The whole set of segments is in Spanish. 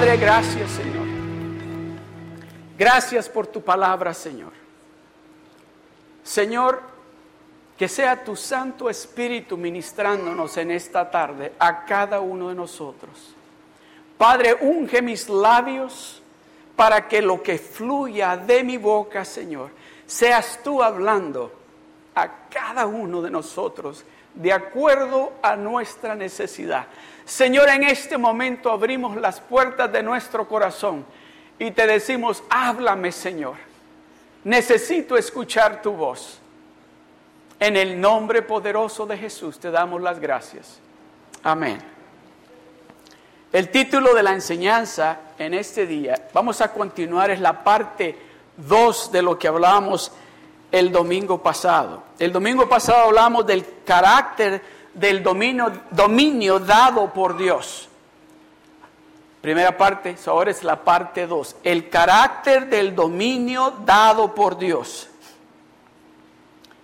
Padre, gracias Señor. Gracias por tu palabra, Señor. Señor, que sea tu Santo Espíritu ministrándonos en esta tarde a cada uno de nosotros. Padre, unge mis labios para que lo que fluya de mi boca, Señor, seas tú hablando a cada uno de nosotros de acuerdo a nuestra necesidad. Señor, en este momento abrimos las puertas de nuestro corazón y te decimos, háblame Señor. Necesito escuchar tu voz. En el nombre poderoso de Jesús te damos las gracias. Amén. El título de la enseñanza en este día, vamos a continuar, es la parte 2 de lo que hablábamos el domingo pasado. El domingo pasado hablamos del carácter del dominio, dominio dado por Dios. Primera parte, ahora es la parte 2. El carácter del dominio dado por Dios.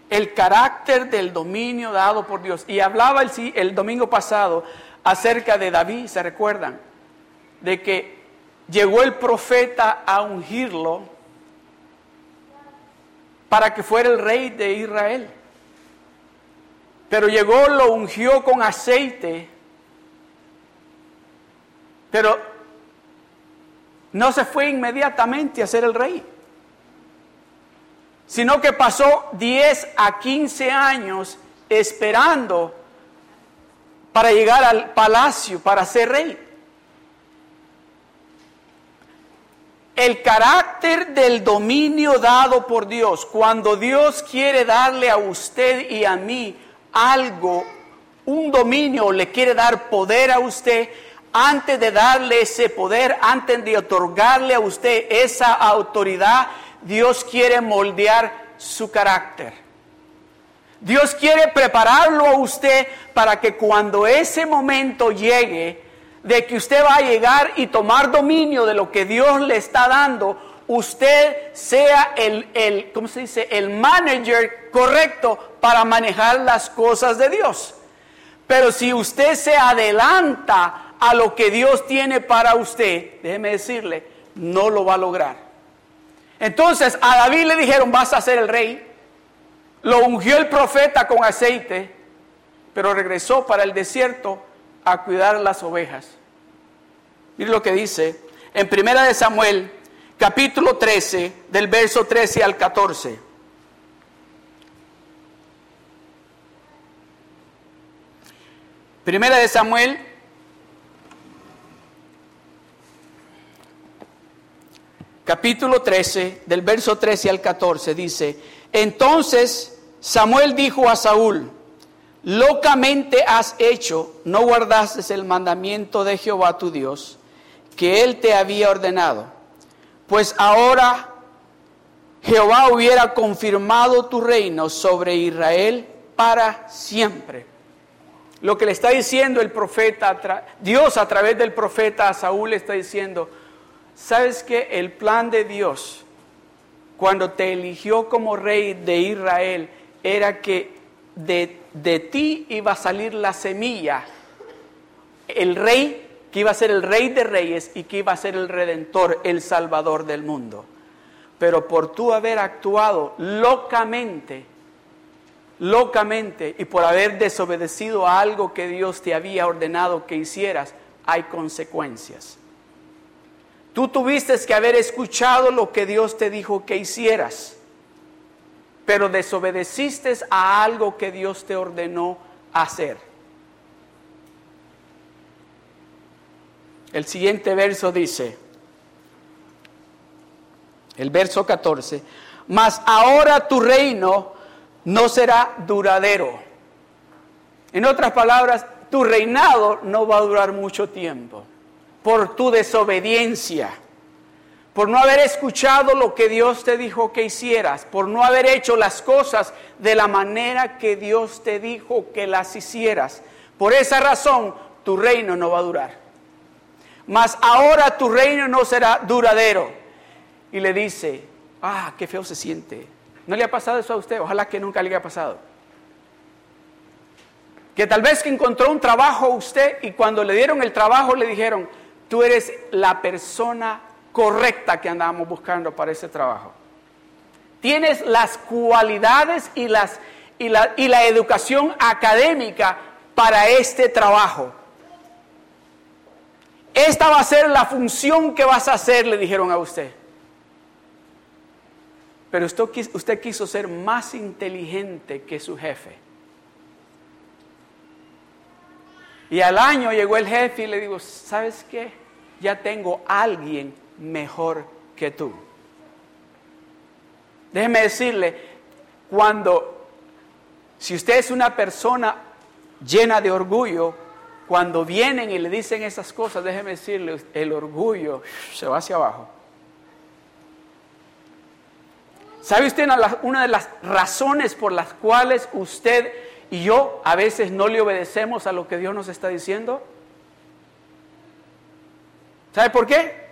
El carácter del dominio dado por Dios. Y hablaba el, el domingo pasado acerca de David, ¿se recuerdan? De que llegó el profeta a ungirlo para que fuera el rey de Israel. Pero llegó, lo ungió con aceite, pero no se fue inmediatamente a ser el rey, sino que pasó 10 a 15 años esperando para llegar al palacio, para ser rey. El carácter del dominio dado por Dios, cuando Dios quiere darle a usted y a mí algo, un dominio, le quiere dar poder a usted, antes de darle ese poder, antes de otorgarle a usted esa autoridad, Dios quiere moldear su carácter. Dios quiere prepararlo a usted para que cuando ese momento llegue, de que usted va a llegar y tomar dominio de lo que Dios le está dando, usted sea el, el, ¿cómo se dice? El manager correcto para manejar las cosas de Dios. Pero si usted se adelanta a lo que Dios tiene para usted, déjeme decirle, no lo va a lograr. Entonces a David le dijeron, vas a ser el rey. Lo ungió el profeta con aceite, pero regresó para el desierto a cuidar las ovejas. Mire lo que dice en Primera de Samuel capítulo 13, del verso 13 al 14. Primera de Samuel, capítulo 13, del verso 13 al 14, dice, entonces Samuel dijo a Saúl, locamente has hecho, no guardaste el mandamiento de Jehová tu Dios, que él te había ordenado pues ahora Jehová hubiera confirmado tu reino sobre Israel para siempre. Lo que le está diciendo el profeta, Dios a través del profeta a Saúl le está diciendo, ¿sabes que el plan de Dios cuando te eligió como rey de Israel era que de, de ti iba a salir la semilla, el rey que iba a ser el rey de reyes y que iba a ser el redentor, el salvador del mundo. Pero por tú haber actuado locamente, locamente y por haber desobedecido a algo que Dios te había ordenado que hicieras, hay consecuencias. Tú tuviste que haber escuchado lo que Dios te dijo que hicieras, pero desobedeciste a algo que Dios te ordenó hacer. El siguiente verso dice, el verso 14, mas ahora tu reino no será duradero. En otras palabras, tu reinado no va a durar mucho tiempo por tu desobediencia, por no haber escuchado lo que Dios te dijo que hicieras, por no haber hecho las cosas de la manera que Dios te dijo que las hicieras. Por esa razón, tu reino no va a durar mas ahora tu reino no será duradero. Y le dice, ah, qué feo se siente. ¿No le ha pasado eso a usted? Ojalá que nunca le haya pasado. Que tal vez que encontró un trabajo usted y cuando le dieron el trabajo le dijeron, tú eres la persona correcta que andamos buscando para ese trabajo. Tienes las cualidades y, las, y, la, y la educación académica para este trabajo. Esta va a ser la función que vas a hacer, le dijeron a usted. Pero usted, usted quiso ser más inteligente que su jefe. Y al año llegó el jefe y le digo, ¿sabes qué? Ya tengo alguien mejor que tú. Déjeme decirle, cuando, si usted es una persona llena de orgullo, cuando vienen y le dicen esas cosas, déjeme decirle, el orgullo se va hacia abajo. ¿Sabe usted una de las razones por las cuales usted y yo a veces no le obedecemos a lo que Dios nos está diciendo? ¿Sabe por qué?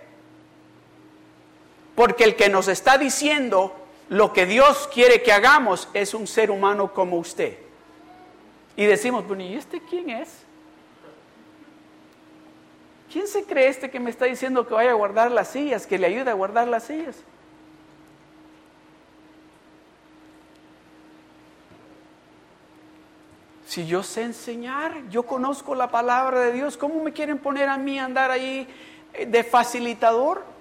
Porque el que nos está diciendo lo que Dios quiere que hagamos es un ser humano como usted. Y decimos, bueno, ¿y este quién es? ¿Quién se cree este que me está diciendo que vaya a guardar las sillas, que le ayude a guardar las sillas? Si yo sé enseñar, yo conozco la palabra de Dios, ¿cómo me quieren poner a mí a andar ahí eh, de facilitador?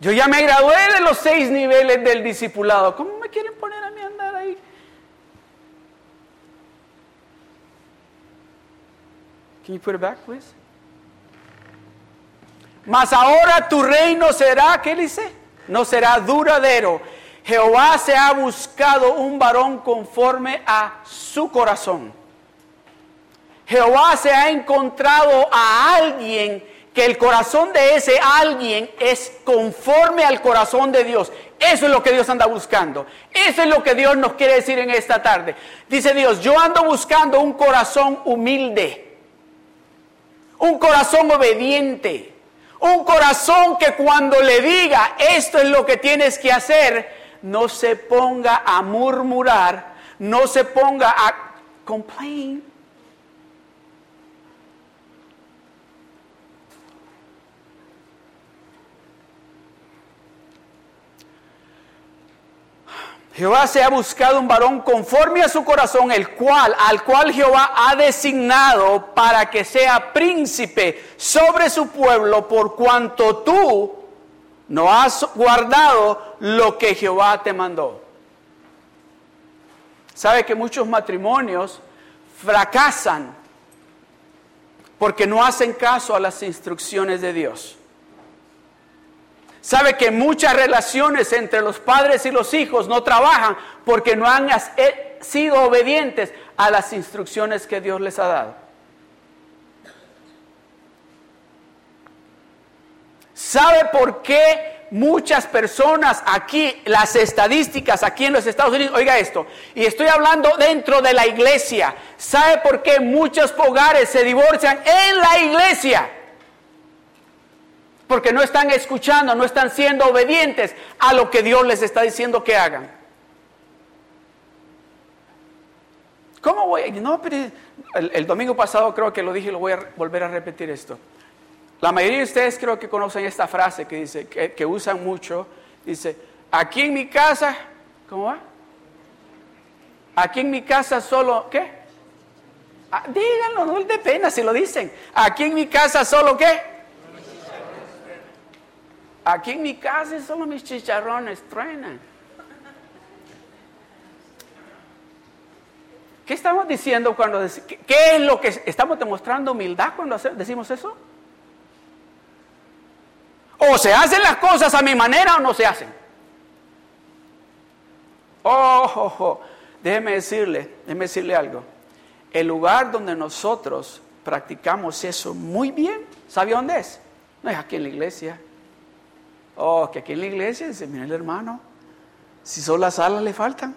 Yo ya me gradué de los seis niveles del discipulado. ¿Cómo me quieren poner a mí andar ahí? Can you put it back, please? Mas ahora tu reino será, ¿qué dice? No será duradero. Jehová se ha buscado un varón conforme a su corazón. Jehová se ha encontrado a alguien que el corazón de ese alguien es conforme al corazón de Dios. Eso es lo que Dios anda buscando. Eso es lo que Dios nos quiere decir en esta tarde. Dice Dios, yo ando buscando un corazón humilde un corazón obediente, un corazón que cuando le diga esto es lo que tienes que hacer, no se ponga a murmurar, no se ponga a complain. Jehová se ha buscado un varón conforme a su corazón, el cual, al cual Jehová ha designado para que sea príncipe sobre su pueblo, por cuanto tú no has guardado lo que Jehová te mandó. Sabe que muchos matrimonios fracasan porque no hacen caso a las instrucciones de Dios. Sabe que muchas relaciones entre los padres y los hijos no trabajan porque no han eh, sido obedientes a las instrucciones que Dios les ha dado. ¿Sabe por qué muchas personas aquí, las estadísticas aquí en los Estados Unidos, oiga esto, y estoy hablando dentro de la iglesia, ¿sabe por qué muchos hogares se divorcian en la iglesia? Porque no están escuchando, no están siendo obedientes a lo que Dios les está diciendo que hagan. ¿Cómo voy? No, pero el, domingo pasado creo que lo dije y lo voy a volver a repetir esto. La mayoría de ustedes creo que conocen esta frase que dice, que, usan mucho, dice, aquí en mi casa, ¿cómo va? Aquí en mi casa solo, ¿qué? Ah, díganlo, no es de pena si lo dicen. Aquí en mi casa solo, ¿qué? Aquí en mi casa solo mis chicharrones truenan. ¿Qué estamos diciendo cuando decimos? ¿Qué es lo que estamos demostrando humildad cuando decimos eso? O se hacen las cosas a mi manera o no se hacen. Oh, oh, oh. déjeme decirle, déjeme decirle algo. El lugar donde nosotros practicamos eso muy bien, ¿sabe dónde es? No es aquí en la iglesia, Oh, que aquí en la iglesia dice, mira el hermano, si solo las alas le faltan,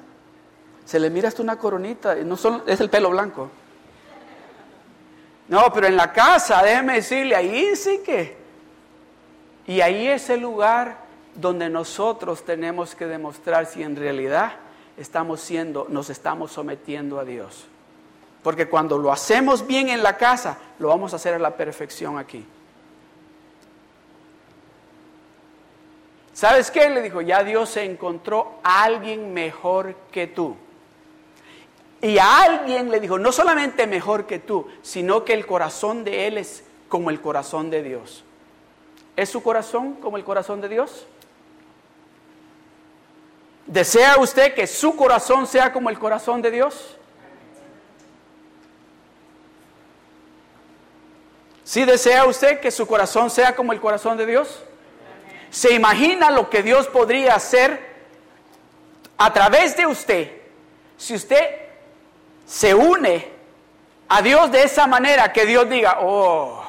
se le mira hasta una coronita, no solo, es el pelo blanco. No, pero en la casa, déjeme decirle, ahí sí que. Y ahí es el lugar donde nosotros tenemos que demostrar si en realidad estamos siendo, nos estamos sometiendo a Dios. Porque cuando lo hacemos bien en la casa, lo vamos a hacer a la perfección aquí. ¿Sabes qué? Le dijo, ya Dios se encontró a alguien mejor que tú. Y a alguien le dijo, no solamente mejor que tú, sino que el corazón de él es como el corazón de Dios. ¿Es su corazón como el corazón de Dios? ¿Desea usted que su corazón sea como el corazón de Dios? ¿Sí desea usted que su corazón sea como el corazón de Dios? ¿Se imagina lo que Dios podría hacer a través de usted si usted se une a Dios de esa manera que Dios diga, oh,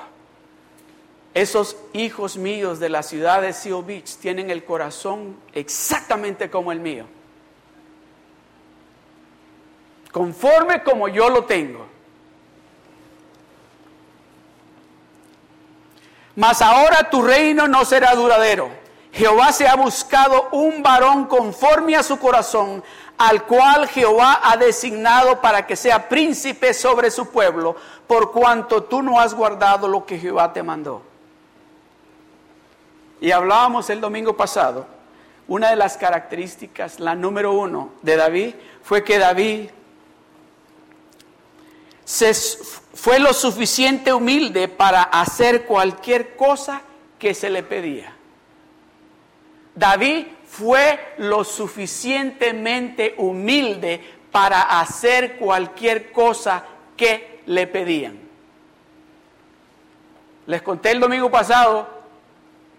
esos hijos míos de la ciudad de Seal Beach tienen el corazón exactamente como el mío. Conforme como yo lo tengo. Mas ahora tu reino no será duradero. Jehová se ha buscado un varón conforme a su corazón, al cual Jehová ha designado para que sea príncipe sobre su pueblo, por cuanto tú no has guardado lo que Jehová te mandó. Y hablábamos el domingo pasado, una de las características, la número uno de David, fue que David se, fue lo suficiente humilde para hacer cualquier cosa que se le pedía. David fue lo suficientemente humilde para hacer cualquier cosa que le pedían. Les conté el domingo pasado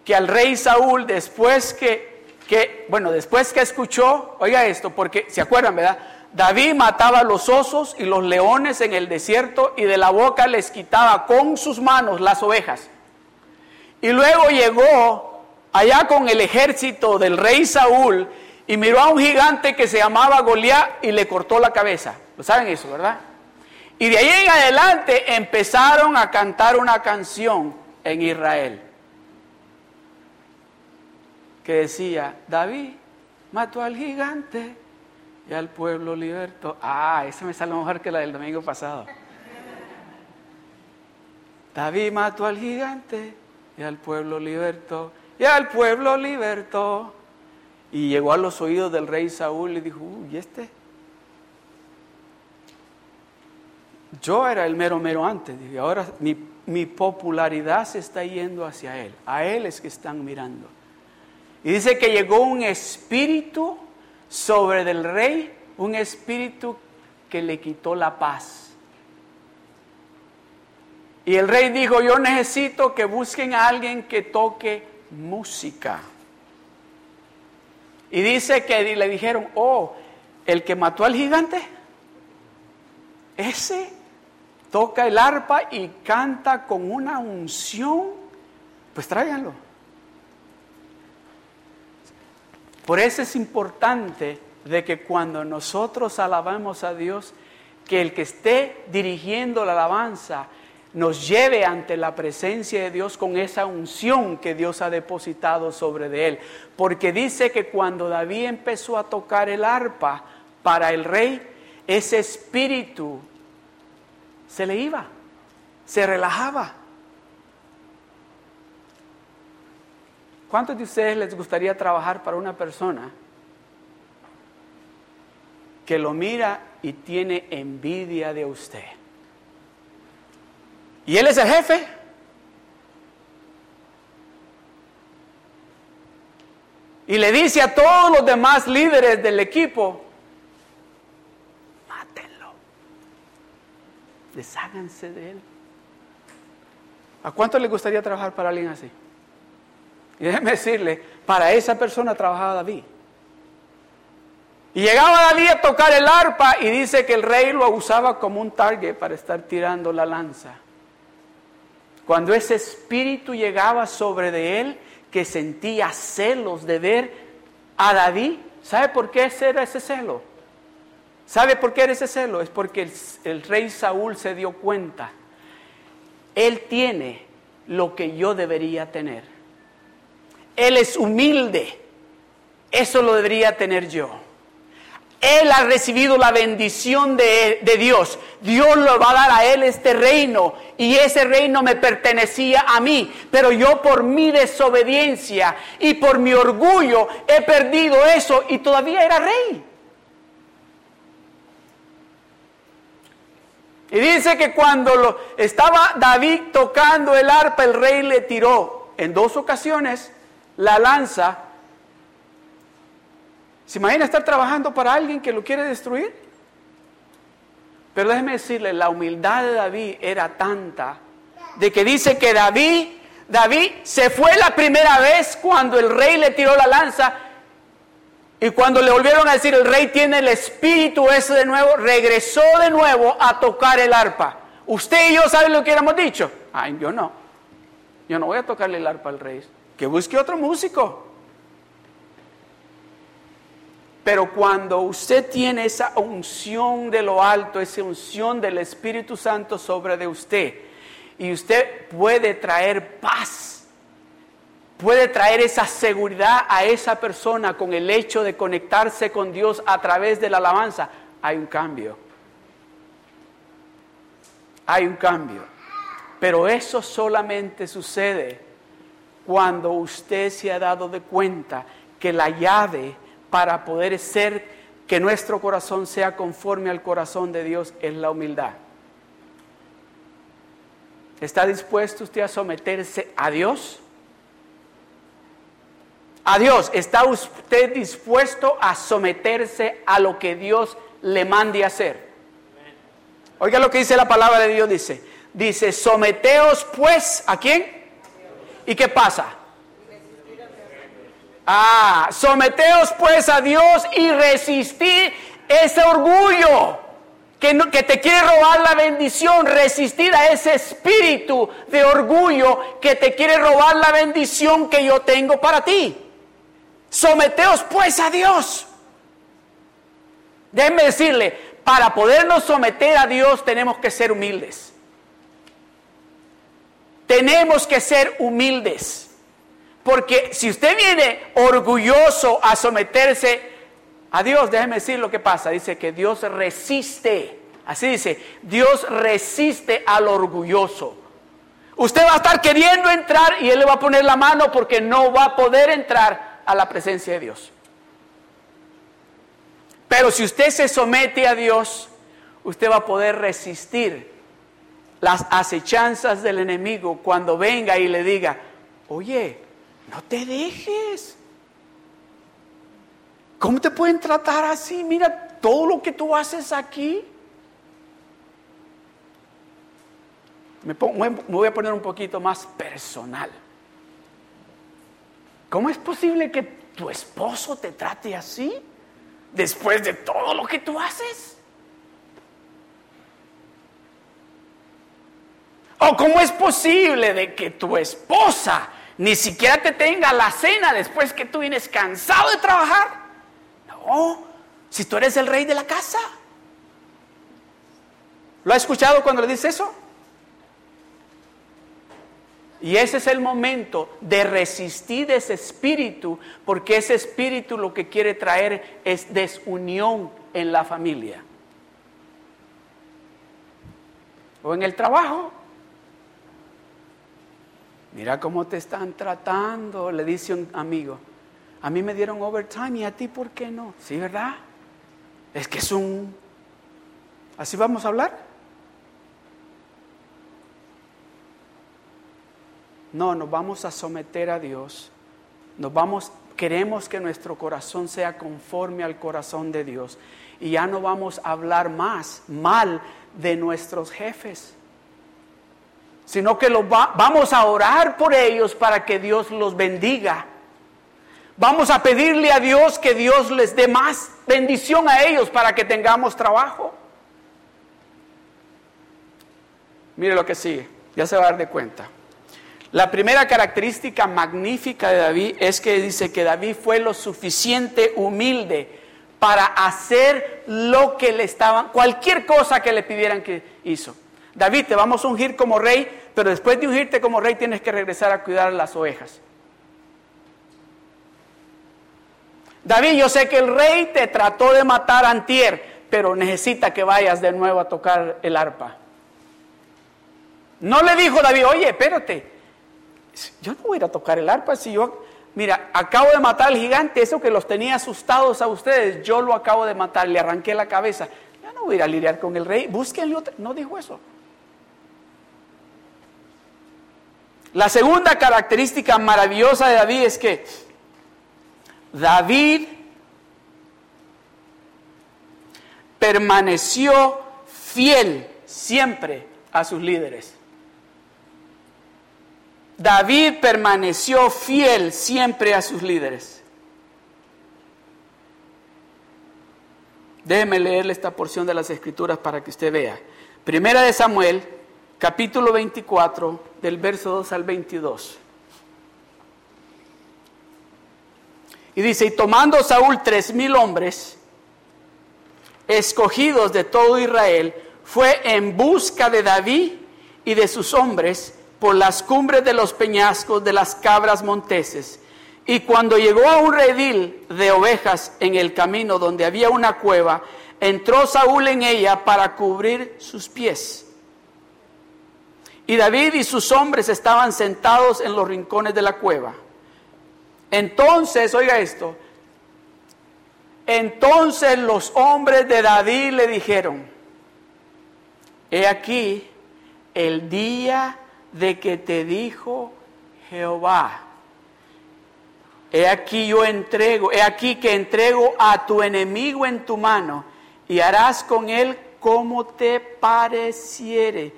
que al rey Saúl, después que, que, bueno, después que escuchó, oiga esto, porque se acuerdan, ¿verdad? David mataba a los osos y los leones en el desierto y de la boca les quitaba con sus manos las ovejas. Y luego llegó allá con el ejército del rey Saúl y miró a un gigante que se llamaba Goliat y le cortó la cabeza. ¿Lo saben eso, verdad? Y de ahí en adelante empezaron a cantar una canción en Israel que decía, David mató al gigante y al pueblo libertó. Ah, esa me sale mejor que la del domingo pasado. David mató al gigante y al pueblo libertó. Y al pueblo libertó. Y llegó a los oídos del rey Saúl y dijo, uy, este? Yo era el mero mero antes, y ahora mi, mi popularidad se está yendo hacia él. A él es que están mirando. Y dice que llegó un espíritu sobre del rey un espíritu que le quitó la paz. Y el rey dijo, yo necesito que busquen a alguien que toque música. Y dice que le dijeron, oh, el que mató al gigante, ese toca el arpa y canta con una unción, pues tráiganlo. Por eso es importante de que cuando nosotros alabamos a Dios, que el que esté dirigiendo la alabanza nos lleve ante la presencia de Dios con esa unción que Dios ha depositado sobre de él. Porque dice que cuando David empezó a tocar el arpa para el rey, ese espíritu se le iba, se relajaba. ¿Cuántos de ustedes les gustaría trabajar para una persona que lo mira y tiene envidia de usted? ¿Y él es el jefe? Y le dice a todos los demás líderes del equipo, mátenlo, desháganse de él. ¿A cuánto le gustaría trabajar para alguien así? Y déjeme decirle, para esa persona trabajaba David. Y llegaba David a tocar el arpa y dice que el rey lo usaba como un target para estar tirando la lanza. Cuando ese espíritu llegaba sobre de él, que sentía celos de ver a David, ¿sabe por qué era ese celo? ¿Sabe por qué era ese celo? Es porque el, el rey Saúl se dio cuenta. Él tiene lo que yo debería tener. Él es humilde. Eso lo debería tener yo. Él ha recibido la bendición de, de, Dios. Dios lo va a dar a él este reino y ese reino me pertenecía a mí. Pero yo por mi desobediencia y por mi orgullo he perdido eso y todavía era rey. Y dice que cuando lo, estaba David tocando el arpa, el rey le tiró en dos ocasiones la lanza. ¿Se imagina estar trabajando para alguien que lo quiere destruir? Pero déjeme decirle, la humildad de David era tanta de que dice que David, David se fue la primera vez cuando el rey le tiró la lanza y cuando le volvieron a decir el rey tiene el espíritu ese de nuevo, regresó de nuevo a tocar el arpa. Usted y yo saben lo que hemos dicho. Ay, yo no. Yo no voy a tocarle el arpa al rey. Que busque otro músico. Pero cuando usted tiene esa unción de lo alto, esa unción del Espíritu Santo sobre de usted, y usted puede traer paz puede traer esa seguridad a esa persona con el hecho de conectarse con Dios a través de la alabanza, hay un cambio. Hay un cambio. Pero eso solamente sucede cuando usted se ha dado de cuenta que la llave para poder ser que nuestro corazón sea conforme al corazón de Dios es la humildad. ¿Está dispuesto usted a someterse a Dios? a Dios. ¿Está usted dispuesto a someterse a lo que Dios le mande hacer? Oiga lo que dice la palabra de Dios, dice, dice, someteos pues a quién? ¿Y qué pasa? Ah, someteos pues a Dios y resistir ese orgullo que, que te quiere robar la bendición, resistir a ese espíritu de orgullo que te quiere robar la bendición que yo tengo para ti. Someteos pues a Dios. Déjenme decirle, para podernos someter a Dios tenemos que ser humildes. Tenemos que ser humildes. Porque si usted viene orgulloso a someterse a Dios, déjeme decir lo que pasa. Dice que Dios resiste. Así dice, Dios resiste al orgulloso. Usted va a estar queriendo entrar y Él le va a poner la mano porque no va a poder entrar a la presencia de Dios. Pero si usted se somete a Dios, usted va a poder resistir las acechanzas del enemigo cuando venga y le diga, oye, no te dejes. ¿Cómo te pueden tratar así? Mira todo lo que tú haces aquí. Me, voy a poner un poquito más personal. ¿Cómo es posible que tu esposo te trate así después de todo lo que tú haces? ¿O cómo es posible de que tu esposa ni siquiera te tenga la cena después que tú vienes cansado de trabajar? No, si tú eres el rey de la casa. ¿Lo ha escuchado cuando le dice eso? Y ese es el momento de resistir ese espíritu, porque ese espíritu lo que quiere traer es desunión en la familia. O en el trabajo. Mira cómo te están tratando, le dice un amigo. A mí me dieron overtime y a ti, ¿por qué no? Sí, ¿verdad? Es que es un... ¿Así vamos a hablar? No, nos vamos a someter a Dios. Nos vamos, queremos que nuestro corazón sea conforme al corazón de Dios. Y ya no vamos a hablar más mal de nuestros jefes, sino que vamos a orar por ellos para que Dios los bendiga. Vamos a pedirle a Dios que Dios les dé más bendición a ellos para que tengamos trabajo. Mire lo que sigue, ya se va a dar de cuenta. La primera característica magnífica de David es que dice que David fue lo suficiente humilde para hacer lo que le estaban, cualquier cosa que le pidieran que hizo. David, te vamos a ungir como rey, pero después de ungirte como rey tienes que regresar a cuidar las ovejas. David, yo sé que el rey te trató de matar antier, pero necesita que vayas de nuevo a tocar el arpa. No le dijo David, oye, espérate, yo no voy a ir a tocar el arpa si yo, mira, acabo de matar al gigante, eso que los tenía asustados a ustedes, yo lo acabo de matar, le arranqué la cabeza. Yo no voy a ir a lidiar con el rey, búsquenle otro. No dijo eso. La segunda característica maravillosa de David es que David permaneció fiel siempre a sus líderes. David permaneció fiel siempre a sus líderes. Déjeme leerle esta porción de las escrituras para que usted vea. Primera de Samuel, capítulo 24, del verso 2 al 22. Y dice, y tomando Saúl tres mil hombres, escogidos de todo Israel, fue en busca de David y de sus hombres por las cumbres de los peñascos de las cabras monteses. Y cuando llegó a un redil de ovejas en el camino donde había una cueva, entró Saúl en ella para cubrir sus pies. Y David y sus hombres estaban sentados en los rincones de la cueva. Entonces, oiga esto, entonces los hombres de David le dijeron, he aquí el día de que te dijo Jehová. He aquí yo entrego, he aquí que entrego a tu enemigo en tu mano y harás con él como te pareciere.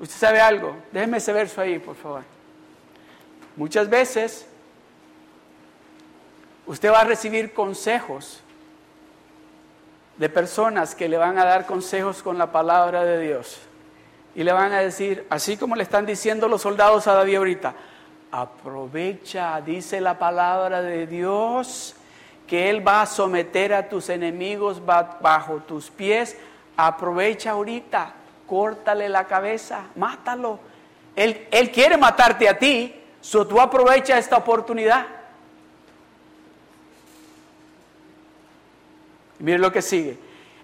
¿Usted sabe algo? Déjeme ese verso ahí, por favor. Muchas veces usted va a recibir consejos de personas que le van a dar consejos con la palabra de Dios y le van a decir, así como le están diciendo los soldados a David ahorita, aprovecha, dice la palabra de Dios, que Él va a someter a tus enemigos bajo tus pies, aprovecha ahorita, córtale la cabeza, mátalo. Él, él quiere matarte a ti, so tú aprovecha esta oportunidad. Mire lo que sigue.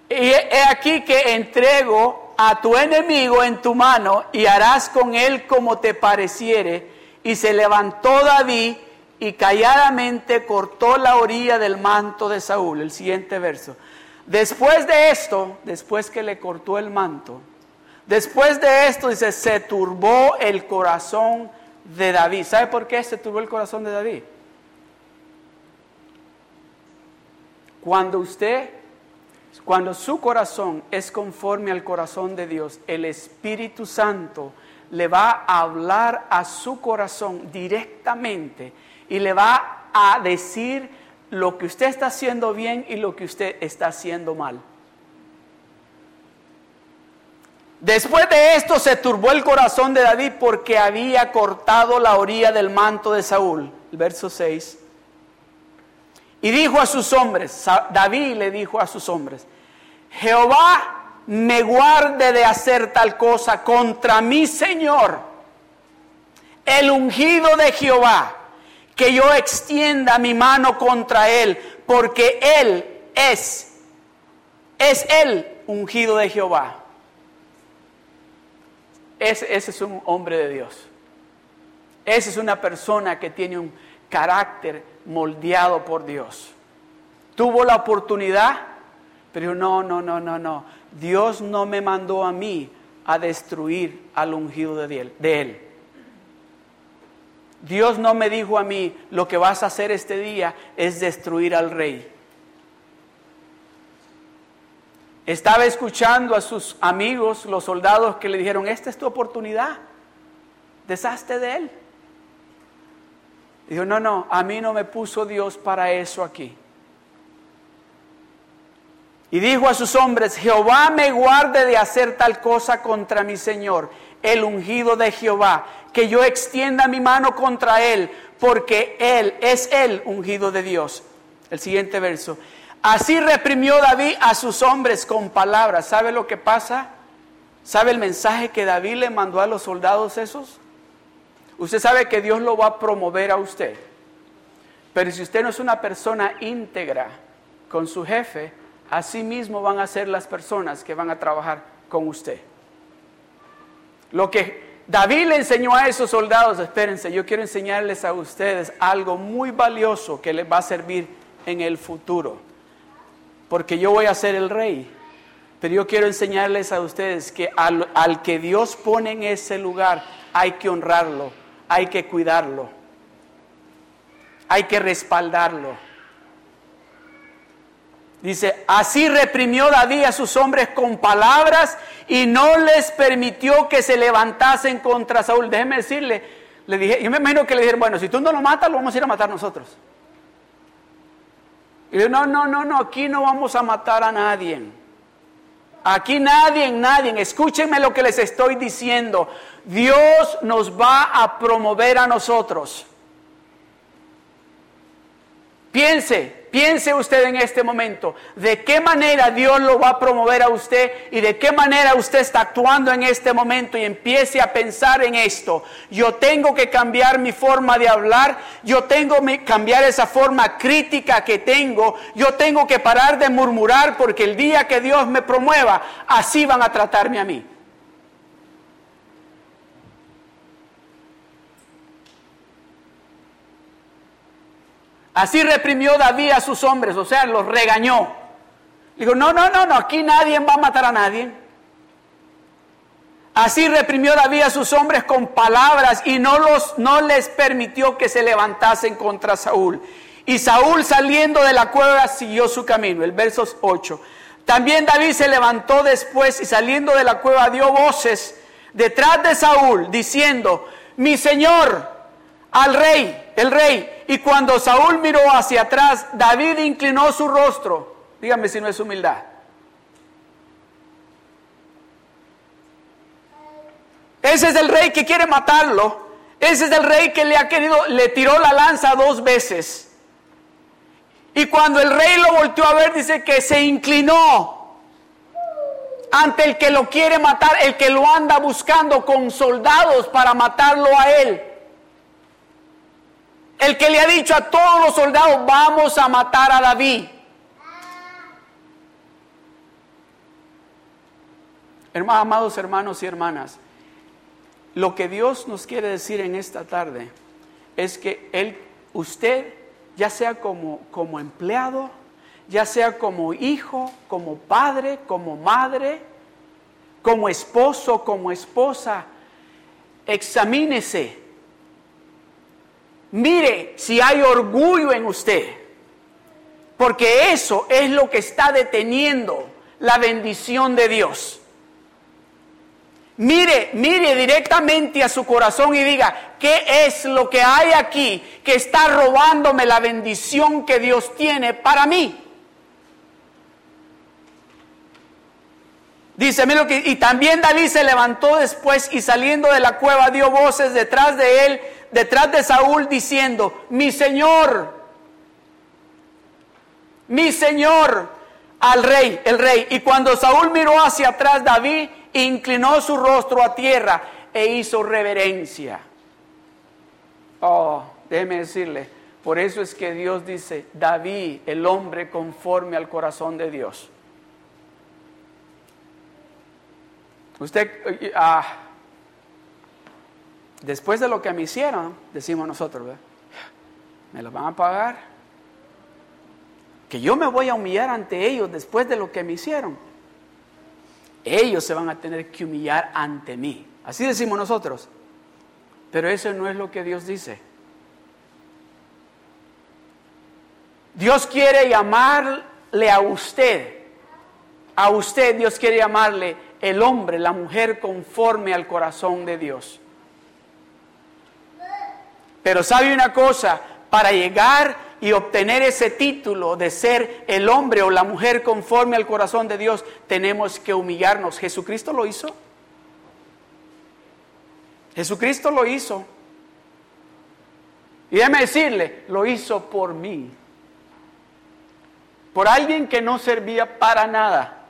Y he aquí que entrego a tu enemigo en tu mano y harás con él como te pareciere. Y se levantó David y calladamente cortó la orilla del manto de Saúl. El siguiente verso. Después de esto, después que le cortó el manto, después de esto dice, se turbó el corazón de David. ¿Sabe por qué se turbó el corazón de David? Cuando usted cuando su corazón es conforme al corazón de Dios, el Espíritu Santo le va a hablar a su corazón directamente y le va a decir lo que usted está haciendo bien y lo que usted está haciendo mal. Después de esto se turbó el corazón de David porque había cortado la orilla del manto de Saúl. El verso 6. Y dijo a sus hombres, David le dijo a sus hombres, Jehová me guarde de hacer tal cosa contra mi Señor, el ungido de Jehová, que yo extienda mi mano contra él, porque él es, es el ungido de Jehová. Ese, es un hombre de Dios. Esa es una persona que tiene un carácter moldeado por Dios. Tuvo la oportunidad, pero no, no, no, no, no. Dios no me mandó a mí a destruir al ungido de de él. Dios no me dijo a mí, lo que vas a hacer este día es destruir al rey. Estaba escuchando a sus amigos, los soldados, que le dijeron, esta es tu oportunidad, deshazte de él. Dijo, no, no, a mí no me puso Dios para eso aquí. Y dijo a sus hombres, Jehová me guarde de hacer tal cosa contra mi Señor, el ungido de Jehová, que yo extienda mi mano contra él, porque él es el ungido de Dios. El siguiente verso. Así reprimió David a sus hombres con palabras. ¿Sabe lo que pasa? ¿Sabe el mensaje que David le mandó a los soldados esos? Usted sabe que Dios lo va a promover a usted. Pero si usted no es una persona íntegra con su jefe, así mismo van a ser las personas que van a trabajar con usted. Lo que David le enseñó a esos soldados, espérense, yo quiero enseñarles a ustedes algo muy valioso que les va a servir en el futuro. Porque yo voy a ser el rey. Pero yo quiero enseñarles a ustedes que al, que Dios pone en ese lugar hay que honrarlo, hay que cuidarlo, hay que respaldarlo. Dice, así reprimió David a sus hombres con palabras y no les permitió que se levantasen contra Saúl. Déjeme decirle, le dije, yo me imagino que le dijeron, bueno, si tú no lo matas, lo vamos a ir a matar nosotros. Y yo, no, no, no, no, aquí no vamos a matar a nadie. Aquí nadie, nadie, escúchenme lo que les estoy diciendo. Dios nos va a promover a nosotros. Piense, piense usted en este momento, de qué manera Dios lo va a promover a usted y de qué manera usted está actuando en este momento y empiece a pensar en esto. Yo tengo que cambiar mi forma de hablar, yo tengo que cambiar esa forma crítica que tengo, yo tengo que parar de murmurar porque el día que Dios me promueva, así van a tratarme a mí. Así reprimió David a sus hombres, o sea, los regañó. Digo, no, no, no, no, aquí nadie va a matar a nadie. Así reprimió David a sus hombres con palabras y no, los, no les permitió que se levantasen contra Saúl. Y Saúl saliendo de la cueva siguió su camino. El verso 8. También David se levantó después y saliendo de la cueva dio voces detrás de Saúl diciendo, mi señor, al rey, el rey, y cuando Saúl miró hacia atrás, David inclinó su rostro. Dígame si no es humildad. Ese es el rey que quiere matarlo. Ese es el rey que le ha querido, le tiró la lanza dos veces. Y cuando el rey lo volteó a ver, dice que se inclinó ante el que lo quiere matar, el que lo anda buscando con soldados para matarlo a él. El que le ha dicho a todos los soldados, vamos a matar a David. Hermanos, amados hermanos y hermanas, lo que Dios nos quiere decir en esta tarde es que él, usted, ya sea como, como empleado, ya sea como hijo, como padre, como madre, como esposo, como esposa, examínese Mire si hay orgullo en usted, porque eso es lo que está deteniendo la bendición de Dios. Mire, mire directamente a su corazón y diga, ¿qué es lo que hay aquí que está robándome la bendición que Dios tiene para mí? Dice, lo que, y también David se levantó después y saliendo de la cueva dio voces detrás de él detrás de Saúl diciendo, mi Señor, mi Señor, al rey, el rey. Y cuando Saúl miró hacia atrás, David inclinó su rostro a tierra e hizo reverencia. Oh, déjeme decirle, por eso es que Dios dice, David, el hombre conforme al corazón de Dios. Usted, ah, después de lo que me hicieron, decimos nosotros, me lo van a pagar. Que yo me voy a humillar ante ellos después de lo que me hicieron. Ellos se van a tener que humillar ante mí. Así decimos nosotros. Pero eso no es lo que Dios dice. Dios quiere llamarle a usted. A usted Dios quiere llamarle el hombre, la mujer conforme al corazón de Dios. Pero sabe una cosa, para llegar y obtener ese título de ser el hombre o la mujer conforme al corazón de Dios, tenemos que humillarnos. ¿Jesucristo lo hizo? Jesucristo lo hizo. Y déjeme decirle, lo hizo por mí. Por alguien que no servía para nada.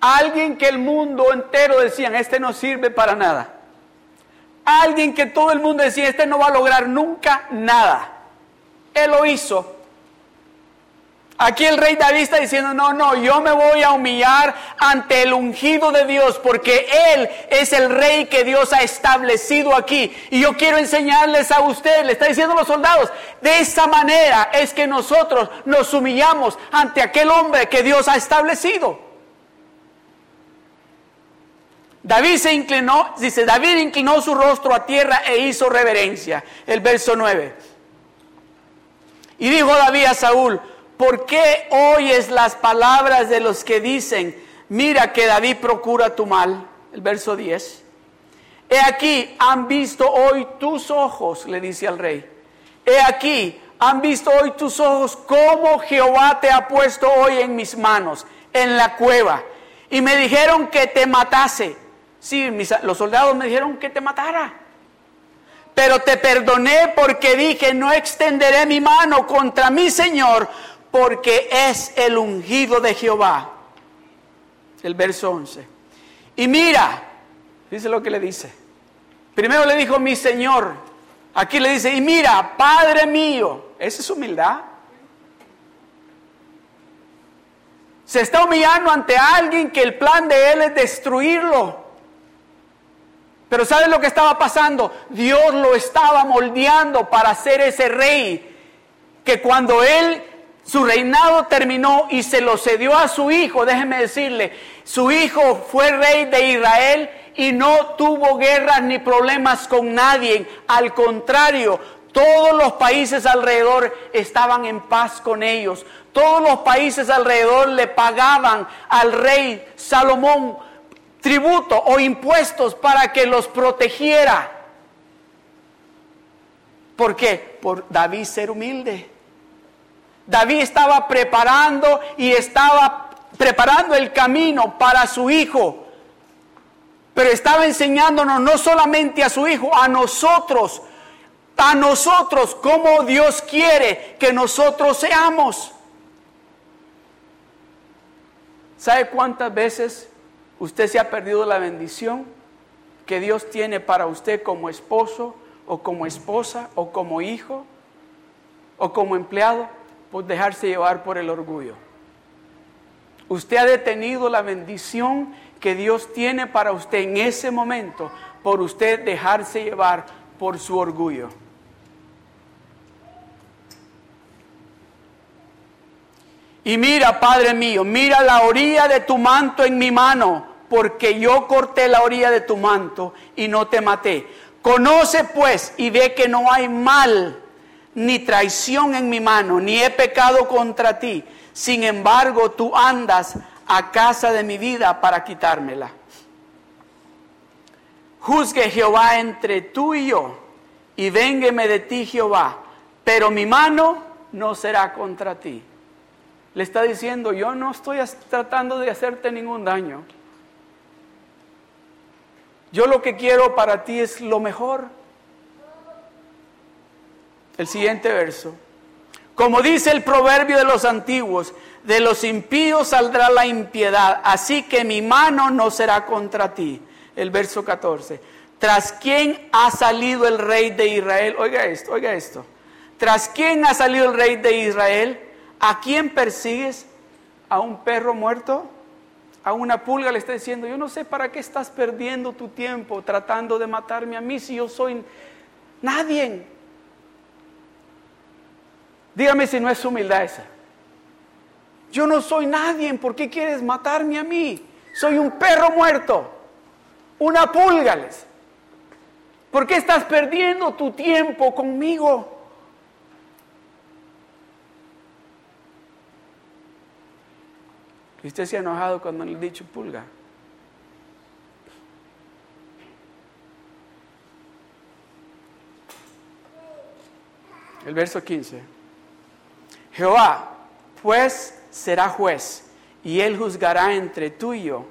Alguien que el mundo entero decían, este no sirve para nada. Alguien que todo el mundo decía, este no va a lograr nunca nada. Él lo hizo. Aquí el rey David está diciendo, no, no, yo me voy a humillar ante el ungido de Dios porque Él es el rey que Dios ha establecido aquí. Y yo quiero enseñarles a ustedes, le está diciendo a los soldados, de esa manera es que nosotros nos humillamos ante aquel hombre que Dios ha establecido. David se inclinó, dice, David inclinó su rostro a tierra e hizo reverencia. El verso 9. Y dijo David a Saúl, ¿Por qué oyes las palabras de los que dicen, mira que David procura tu mal? El verso 10. He aquí, han visto hoy tus ojos, le dice al rey. He aquí, han visto hoy tus ojos cómo Jehová te ha puesto hoy en mis manos, en la cueva. Y me dijeron que te matase. Sí, los soldados me dijeron que te matara. Pero te perdoné porque dije, no extenderé mi mano contra mi Señor, porque es el ungido de Jehová. El verso 11. Y mira, dice lo que le dice. Primero le dijo mi Señor. Aquí le dice, y mira, Padre mío. Esa es humildad. Se está humillando ante alguien que el plan de él es destruirlo. Pero ¿sabe lo que estaba pasando? Dios lo estaba moldeando para ser ese rey que cuando él su reinado terminó y se lo cedió a su hijo. Déjeme decirle, su hijo fue rey de Israel y no tuvo guerras ni problemas con nadie. Al contrario, todos los países alrededor estaban en paz con ellos. Todos los países alrededor le pagaban al rey Salomón tributo o impuestos para que los protegiera. ¿Por qué? Por David ser humilde. David estaba preparando y estaba preparando el camino para su hijo. Pero estaba enseñándonos no solamente a su hijo, a nosotros, a nosotros, como Dios quiere que nosotros seamos. ¿Sabe cuántas veces usted se ha perdido la bendición que Dios tiene para usted como esposo o como esposa o como hijo o como empleado? por dejarse llevar por el orgullo. Usted ha detenido la bendición que Dios tiene para usted en ese momento por usted dejarse llevar por su orgullo. Y mira, Padre mío, mira la orilla de tu manto en mi mano, porque yo corté la orilla de tu manto y no te maté. Conoce pues y ve que no hay mal ni traición en mi mano, ni he pecado contra ti. Sin embargo, tú andas a casa de mi vida para quitármela. Juzgue Jehová entre tú y yo, y véngueme de ti Jehová, pero mi mano no será contra ti. Le está diciendo, yo no estoy tratando de hacerte ningún daño. Yo lo que quiero para ti es lo mejor. El siguiente verso. Como dice el proverbio de los antiguos, de los impíos saldrá la impiedad, así que mi mano no será contra ti. El verso 14. Tras quién ha salido el rey de Israel, oiga esto, oiga esto. Tras quién ha salido el rey de Israel, ¿a quién persigues? ¿A un perro muerto? A una pulga le está diciendo, yo no sé para qué estás perdiendo tu tiempo tratando de matarme a mí si yo soy nadie. Dígame si no es humildad esa. Yo no soy nadie, ¿por qué quieres matarme a mí? Soy un perro muerto, una púlgales. ¿Por qué estás perdiendo tu tiempo conmigo? Usted se ha enojado cuando le he dicho pulga? El verso 15. Jehová, pues será juez, y él juzgará entre tú y yo.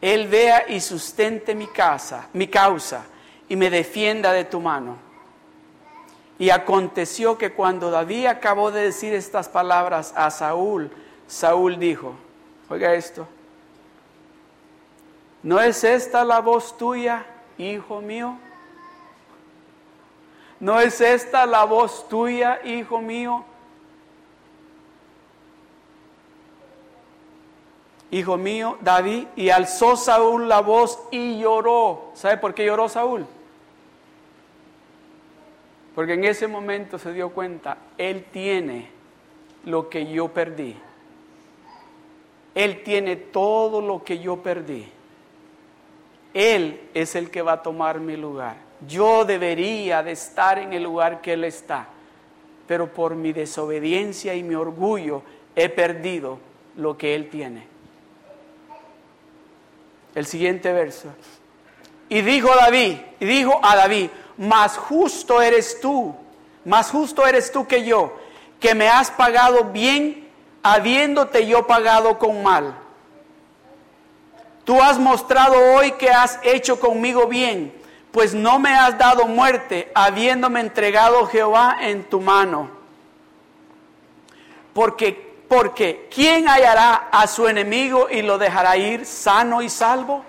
Él vea y sustente mi casa, mi causa, y me defienda de tu mano. Y aconteció que cuando David acabó de decir estas palabras a Saúl, Saúl dijo, oiga esto, ¿no es esta la voz tuya, hijo mío? ¿No es esta la voz tuya, hijo mío? Hijo mío, David, y alzó Saúl la voz y lloró. ¿Sabe por qué lloró Saúl? Porque en ese momento se dio cuenta, Él tiene lo que yo perdí. Él tiene todo lo que yo perdí. Él es el que va a tomar mi lugar. Yo debería de estar en el lugar que Él está, pero por mi desobediencia y mi orgullo he perdido lo que Él tiene. El siguiente verso. Y dijo David, y dijo a David, más justo eres tú, más justo eres tú que yo, que me has pagado bien, habiéndote yo pagado con mal. Tú has mostrado hoy que has hecho conmigo bien, pues no me has dado muerte, habiéndome entregado Jehová en tu mano. Porque, porque, ¿quién hallará a su enemigo y lo dejará ir sano y salvo?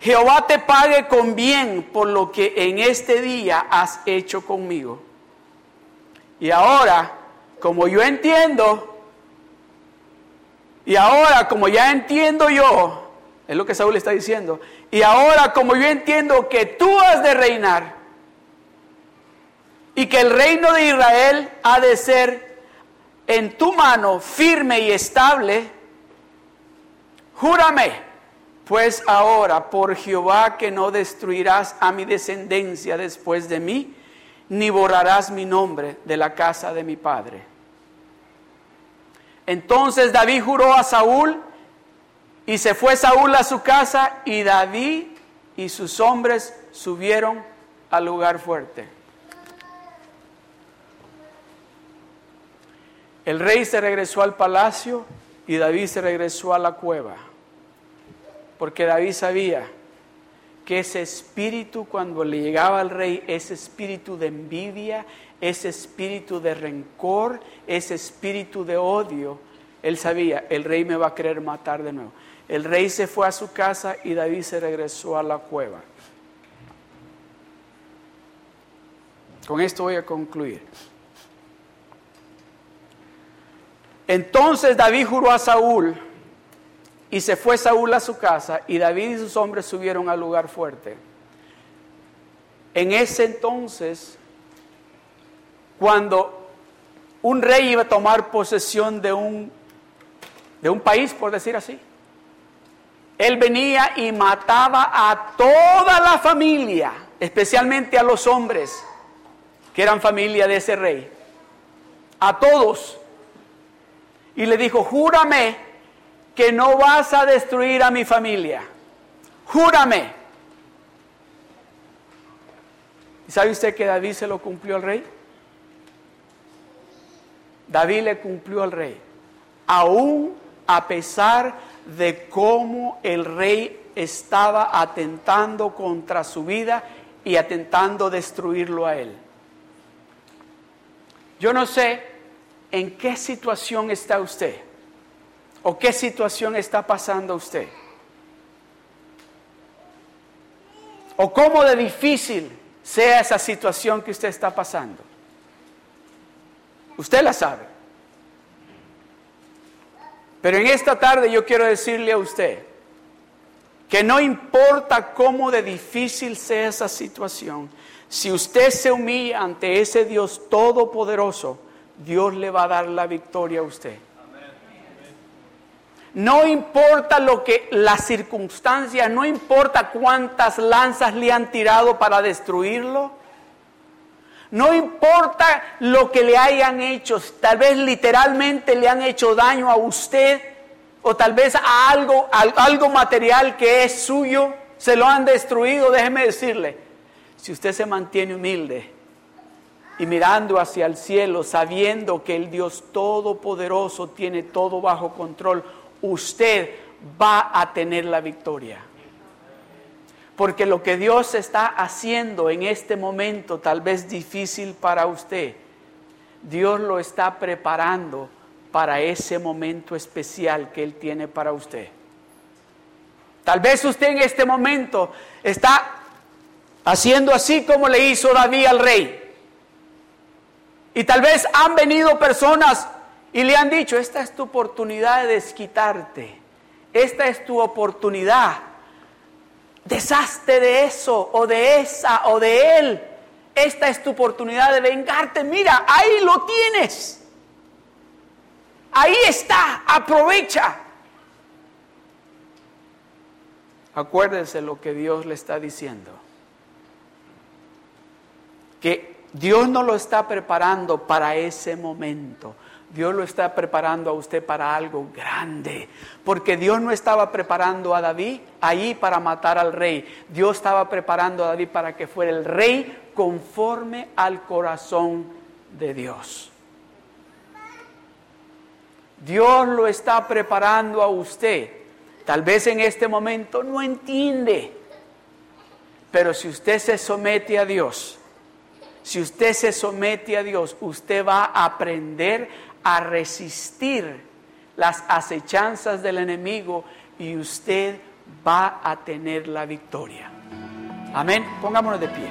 Jehová te pague con bien por lo que en este día has hecho conmigo. Y ahora, como yo entiendo, y ahora como ya entiendo yo, es lo que Saúl está diciendo. Y ahora como yo entiendo que tú has de reinar y que el reino de Israel ha de ser en tu mano firme y estable, júrame pues ahora por Jehová que no destruirás a mi descendencia después de mí, ni borrarás mi nombre de la casa de mi padre. Entonces David juró a Saúl y se fue Saúl a su casa y David y sus hombres subieron al lugar fuerte. El rey se regresó al palacio y David se regresó a la cueva. Porque David sabía que ese espíritu cuando le llegaba al rey, ese espíritu de envidia, ese espíritu de rencor, ese espíritu de odio, él sabía, el rey me va a querer matar de nuevo. El rey se fue a su casa y David se regresó a la cueva. Con esto voy a concluir. Entonces David juró a Saúl y se fue Saúl a su casa y David y sus hombres subieron al lugar fuerte. En ese entonces, cuando un rey iba a tomar posesión de un, de un país, por decir así, él venía y mataba a toda la familia, especialmente a los hombres que eran familia de ese rey. A todos. Y le dijo, júrame que no vas a destruir a mi familia. Júrame. ¿Y sabe usted que David se lo cumplió al rey? David le cumplió al rey. Aún a pesar de cómo el rey estaba atentando contra su vida y atentando destruirlo a él. Yo no sé en qué situación está usted o qué situación está pasando usted. O cómo de difícil sea esa situación que usted está pasando. Usted la sabe. Pero en esta tarde yo quiero decirle a usted que no importa cómo de difícil sea esa situación, si usted se humilla ante ese Dios todopoderoso, Dios le va a dar la victoria a usted. No importa lo que las circunstancias, no importa cuántas lanzas le han tirado para destruirlo. No importa lo que le hayan hecho, tal vez literalmente le han hecho daño a usted o tal vez a algo, algo material que es suyo, se lo han destruido, déjeme decirle, si usted se mantiene humilde y mirando hacia el cielo, sabiendo que el Dios Todopoderoso tiene todo bajo control, usted va a tener la victoria. Porque lo que Dios está haciendo en este momento, tal vez difícil para usted, Dios lo está preparando para ese momento especial que Él tiene para usted. Tal vez usted en este momento está haciendo así como le hizo David al rey. Y tal vez han venido personas y le han dicho, esta es tu oportunidad de desquitarte. Esta es tu oportunidad. Deshazte de eso o de esa o de él. Esta es tu oportunidad de vengarte. Mira, ahí lo tienes. Ahí está. Aprovecha. Acuérdense lo que Dios le está diciendo. Que Dios no lo está preparando para ese momento. Dios lo está preparando a usted para algo grande. Porque Dios no estaba preparando a David ahí para matar al rey. Dios estaba preparando a David para que fuera el rey conforme al corazón de Dios. Dios lo está preparando a usted. Tal vez en este momento no entiende. Pero si usted se somete a Dios, si usted se somete a Dios, usted va a aprender a resistir las acechanzas del enemigo y usted va a tener la victoria. Amén. Pongámonos de pie.